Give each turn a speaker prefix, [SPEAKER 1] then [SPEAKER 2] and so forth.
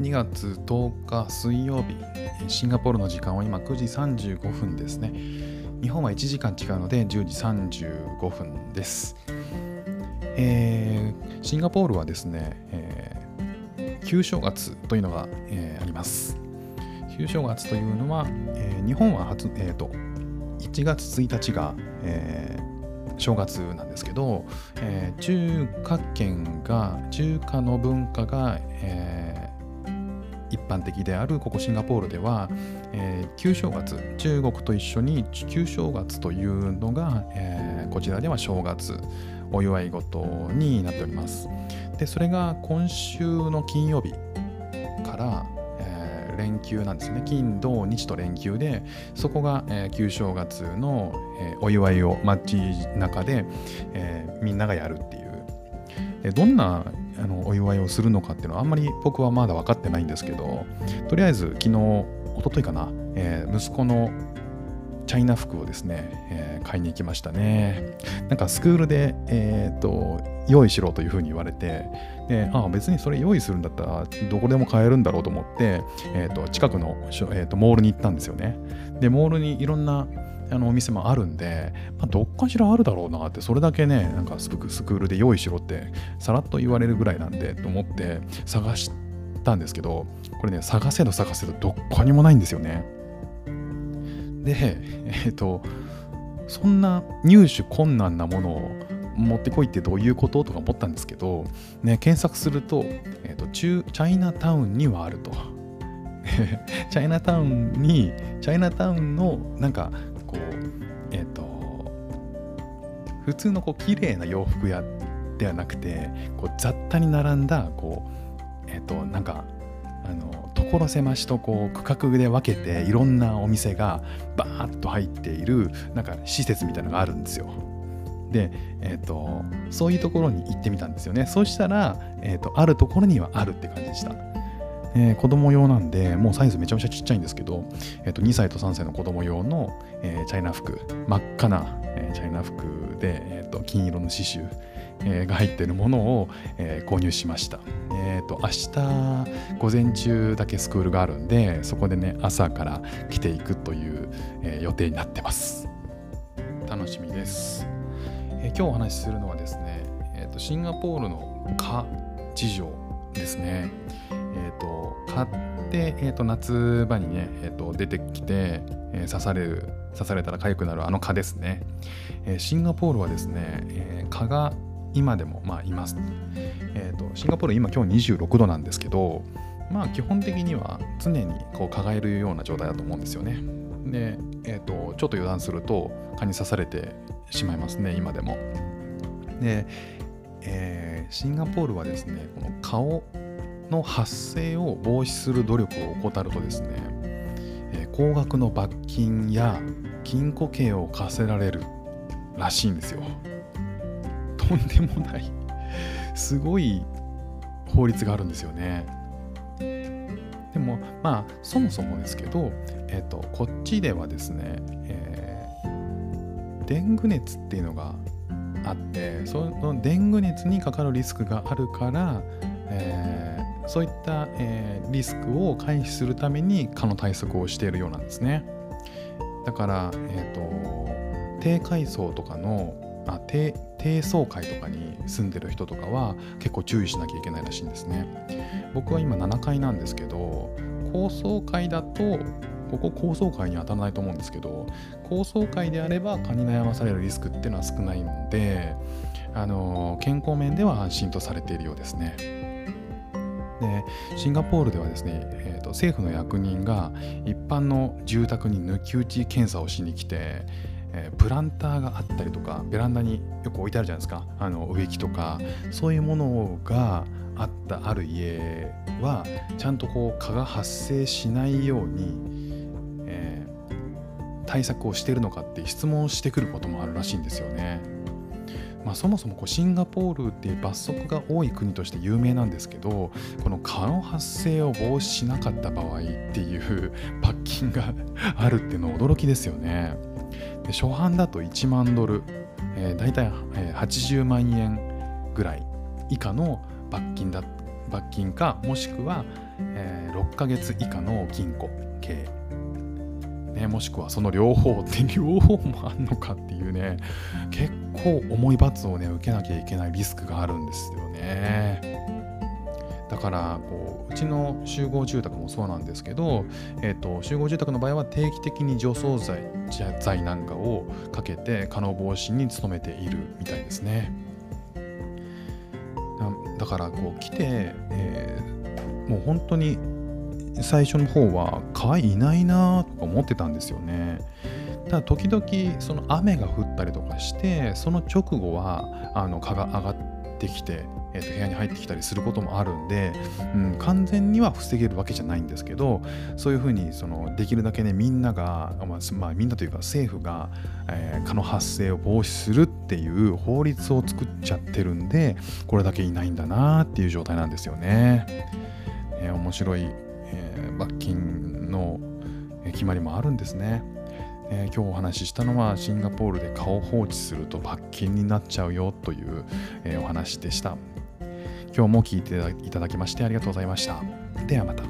[SPEAKER 1] 2月10日水曜日、シンガポールの時間は今9時35分ですね。日本は1時間違うので10時35分です。えー、シンガポールはですね、えー、旧正月というのが、えー、あります。旧正月というのは、え、日本は初、えーと、1月1日が、え、正月なんですけど、え、中華圏が中華の文化が、えー、一般的であるここシンガポールでは、えー、旧正月中国と一緒に旧正月というのが、えー、こちらでは正月お祝い事になっております。でそれが今週の金曜日から、えー、連休なんですね。金土日と連休でそこが、えー、旧正月の、えー、お祝いを街中で、えー、みんながやるっていう。どんなあのお祝いをするのかっていうのはあんまり僕はまだ分かってないんですけどとりあえず昨日一昨日かな、えー、息子のチャイナ服をですね、えー、買いに行きましたね。なんかスクールで、えー、っと、用意しろというふうに言われて、でああ、別にそれ用意するんだったら、どこでも買えるんだろうと思って、えー、っと、近くの、えー、っとモールに行ったんですよね。で、モールにいろんなあのお店もあるんで、まあ、どっかしらあるだろうなって、それだけね、なんかスクールで用意しろって、さらっと言われるぐらいなんで、と思って探したんですけど、これね、探せど探せどどっかにもないんですよね。で、えっ、ー、と、そんな入手困難なものを持ってこいってどういうこととか思ったんですけど、ね、検索すると、えーと、中チャイナタウンにはあると。チャイナタウンに、チャイナタウンのなんか普通のこう綺麗な洋服屋ではなくて、こう雑多に並んだ、こう、えっ、と、なんか、あの所狭しとこう区画で分けていろんなお店がバーッと入っているなんか施設みたいなのがあるんですよ。で、えーと、そういうところに行ってみたんですよね。そしたら、えーと、あるところにはあるって感じでした。えー、子供用なんで、もうサイズめちゃめちゃちっちゃいんですけど、えー、と2歳と3歳の子供用の、えー、チャイナ服、真っ赤な、えー、チャイナ服で、えー、と金色の刺繍、えー、が入っているものを、えー、購入しました。えっ、ー、と、明日午前中だけスクールがあるんで、そこでね、朝から来ていくという、えー、予定になってます。楽しみです。えー、今日お話しするのはですね、えーと、シンガポールの蚊事情ですね。えっ、ー、と、蚊って、えーと、夏場にね、えーと、出てきて、え、刺される刺されたら痒くなるあの蚊ですね、え、シンガポールはですね、え、蚊が今でもまあいます。えーと、シンガポール今今日26度なんですけど、まあ基本的には常にこう輝えるような状態だと思うんですよね。で、えーと、ちょっと油断すると蚊に刺されてしまいますね、今でも。で、えー、シンガポールはですね、この顔の発生を防止する努力を怠るとですね、高額の罰金や禁錮刑を課せられるらしいんですよ。とんでもないすごい法律があるんですよね。でもまあそもそもですけど、えーと、こっちではですね、えー、デング熱っていうのがあってそのデング熱にかかるリスクがあるから、えー、そういった、えー、リスクを回避するために蚊の対策をしているようなんですね。だから、えーと低階層とかのあ低低層階とかに住んでる人とかは結構注意しなきゃいけないらしいんですね僕は今7階なんですけど高層階だとここ高層階に当たらないと思うんですけど高層階であれば蚊に悩まされるリスクっていうのは少ないのであの健康面では安心とされているようですねでシンガポールではですね、えーと政府の役人が一般の住宅に抜き打ち検査をしに来てえー、プランターがあったりとかベランダによく置いてあるじゃないですかあの植木とかそういうものがあったある家はちゃんとこう蚊が発生しないように、えー、対策をしてるのかって質問してくることもあるらしいんですよね。まあ、そもそもこうシンガポールって罰則が多い国として有名なんですけどこの蚊の発生を防止しなかった場合っていう罰金があるっていうのは驚きですよね。で初版だと1万ドル、えー、大体、80万円ぐらい以下の罰金だ罰金かもしくは、えー、6ヶ月以下の禁錮刑、ね、もしくはその両方って両方もあんのかっていうね結構重い罰をね受けなきゃいけないリスクがあるんですよね。だからこううちの集合住宅もそうなんですけど、えーと、集合住宅の場合は定期的に除草剤剤なんかをかけて可能防止に努めているみたいですねだからこう来て、えー、もう本当に最初の方は蚊いないなとか思ってたんですよねただ時々その雨が降ったりとかしてその直後はあの蚊が上がってきてえー、と部屋に入ってきたりすることもあるんで、うん、完全には防げるわけじゃないんですけどそういうふうにそのできるだけねみんなが、まあ、まあ、みんなというか政府が、えー、蚊の発生を防止するっていう法律を作っちゃってるんでこれだけいないんだなっていう状態なんですよね。えー、面白い、え、罰金の決まりもあるんですね。えー、今日お話ししたのはシンガポールで顔放置すると罰金になっちゃうよという、えー、お話でした。今日も聞いていただきましてありがとうございました。ではまた。